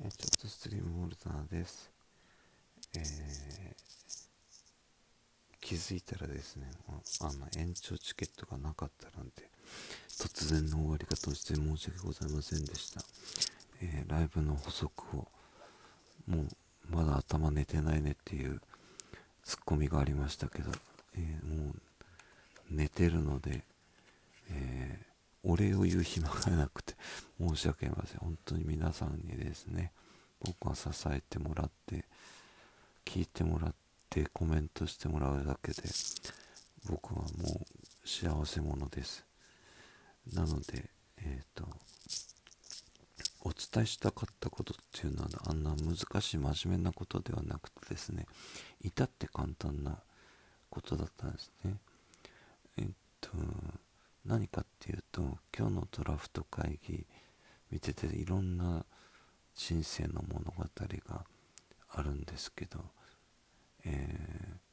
えちょっとストリームホルダーです。えー気づいたらですね、ああの延長チケットがなかったなんて、突然の終わり方をして申し訳ございませんでした。えーライブの補足を、もうまだ頭寝てないねっていうツッコミがありましたけど、えーもう寝てるので、えーお礼を言う暇がなくて申し訳ありません。本当に皆さんにですね僕が支えてもらって聞いてもらってコメントしてもらうだけで僕はもう幸せ者です。なのでえっ、とお伝えしたかったことっていうのはあんな難しい真面目なことではなくてですね至って簡単なことだったんですね。えっと何かっていうと今日のドラフト会議見てていろんな人生の物語があるんですけど、えー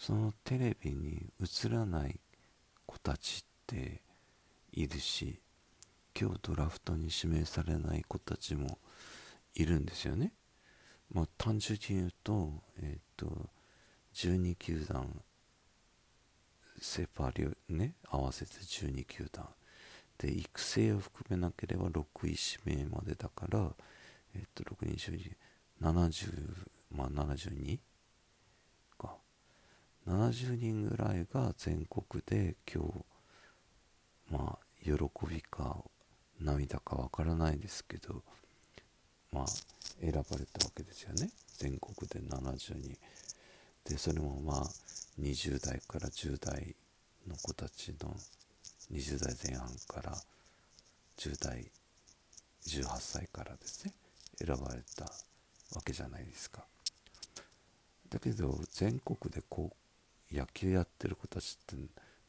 そのテレビに映らない子たちっているし今日ドラフトに指名されない子たちもいるんですよね。まあ、単純に言うと,、えー、と12球団セ・パリね合わせて12球団。で育成を含めなければ6位指名までだから、えっと6人70まあ72か。70人ぐらいが全国で今日まあ喜びか涙かわからないですけどまあ選ばれたわけですよね。全国で70人でそれもまあ20代から10代の子たちの20代前半から10代18歳からですね選ばれたわけじゃないですか。だけど全国でこう野球やってる子たちって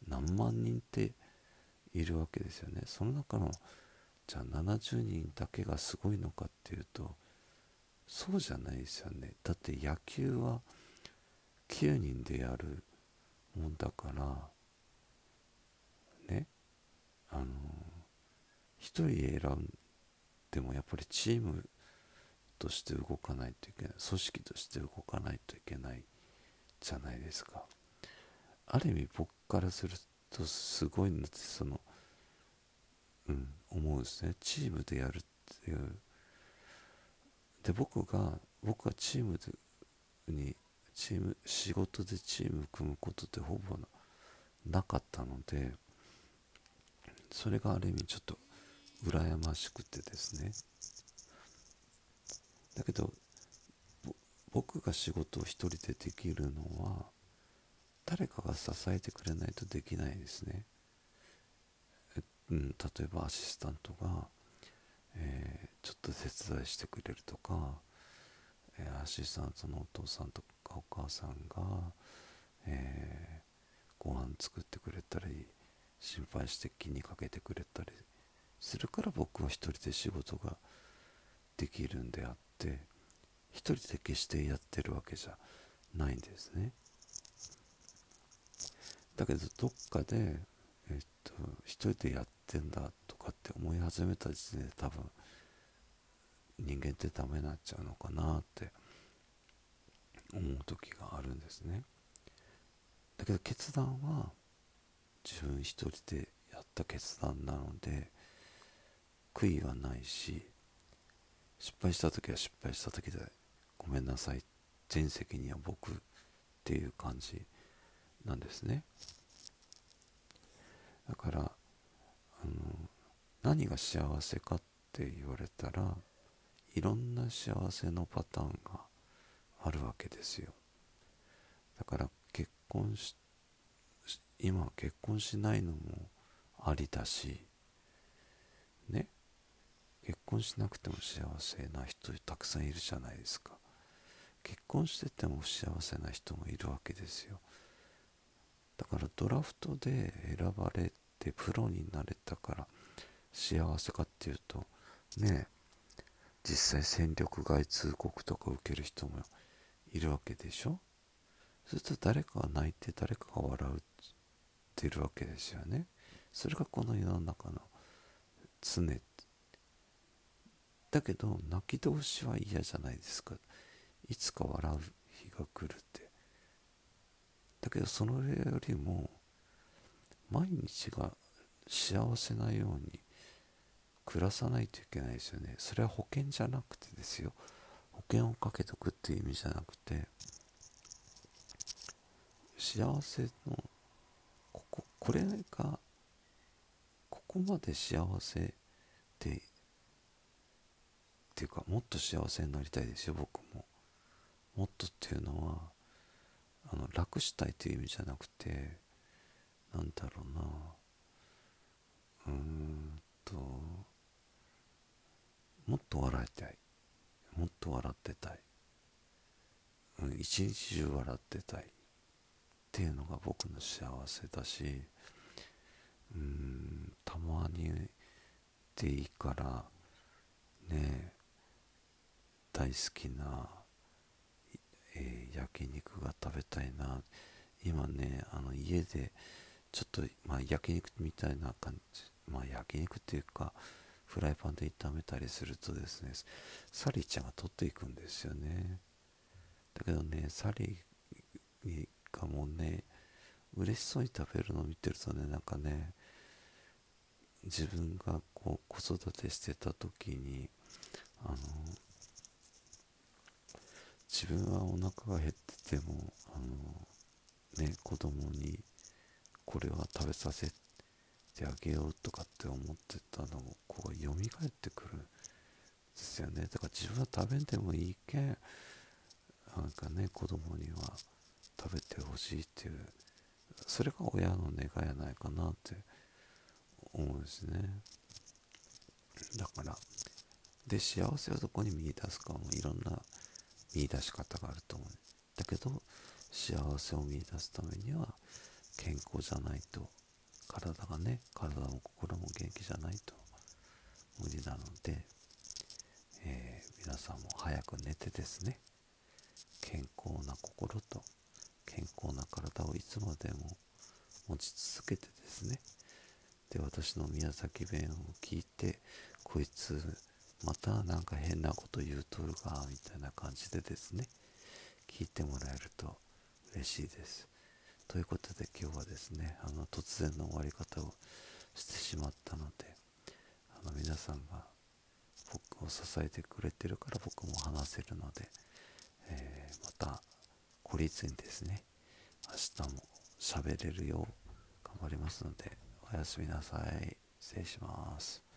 何万人っているわけですよね。その中のじゃあ70人だけがすごいのかっていうとそうじゃないですよね。だって野球は9人でやるもんだからね。あの1人選んでもやっぱりチームとして動かないといけない組織として動かないといけないじゃないですか。ある意味僕からするとすごいなってそのうん思うんですね。チームでやるっていう。で僕が僕はチームにチーム仕事でチーム組むことってほぼなかったのでそれがある意味ちょっと羨ましくてですね。だけど僕が仕事を一人でできるのは誰かが支えてくれないとできないですね、うん、例えばアシスタントが、えーちょっと手伝いしてくれるとか、えーアシスタントのお父さんとかお母さんが、えーご飯作ってくれたり心配して気にかけてくれたりするから僕は一人で仕事ができるんであって一人で決してやってるわけじゃないんですね。だけどどっかでえっと一人でやってんだとかって思い始めた時点で多分人間ってダメになっちゃうのかなって思う時があるんですね。だけど決断は自分一人でやった決断なので悔いはないし失敗した時は失敗した時でごめんなさい全責任は僕っていう感じなんですね。だからあの何が幸せかって言われたらいろんな幸せのパターンがあるわけですよ。だから結婚し今は結婚しないのもありだしね。結婚しなくても幸せな人たくさんいるじゃないですか。結婚してても幸せな人もいるわけですよ。だからドラフトで選ばれてプロになれたから幸せかっていうとね実際戦力外通告とか受ける人もいるわけでしょ？そうすると誰かが泣いて誰かが笑うっているわけですよね。それがこの世の中の常。だけど泣き通しは嫌じゃないですか。いつか笑う日が来るって。だけどそれよりも毎日が幸せなように暮らさないといけないですよね。それは保険じゃなくてですよ。保険をかけとくっていう意味じゃなくて幸せのこここれがここまで幸せでっていうかもっと幸せになりたいですよ僕も。もっとっていうのはあの楽したいという意味じゃなくてなんだろうな。うーんともっと笑いたい。もっと笑ってたい、うん、一日中笑ってたい。っていうのが僕の幸せだしうんたまにでいいからね大好きな、えー、焼肉が食べたいな。今ねあの家でちょっと、まあ、焼肉みたいな感じ。まあ焼肉っていうかフライパンで炒めたりするとですねサリーちゃんが取っていくんですよね。だけどねサリーがもうね嬉しそうに食べるのを見てるとねなんかね自分がこう子育てしてた時にあの自分はお腹が減っててもあのね子供にこれは食べさせてあげようとかって思ってたのをこう蘇ってくるんですよね。だから自分は食べんでもいいけんなんかね子供には食べてほしいっていうそれが親の願いやないかなって思うんですね。だからで幸せをどこに見出すかもいろんな見出し方があると思う。だけど幸せを見出すためには健康じゃないと体がね体も心も元気じゃないと無理なので、えー、皆さんも早く寝てですね健康な心と健康な体をいつまでも持ち続けてですねで私の宮崎弁を聞いてこいつまたなんか変なこと言うとるがみたいな感じでですね聞いてもらえると嬉しいです。ということで今日はですねあの突然の終わり方をしてしまったのであの皆さんが僕を支えてくれてるから僕も話せるので、えー、また孤立にですね明日も喋れるよう頑張りますのでおやすみなさい。失礼します。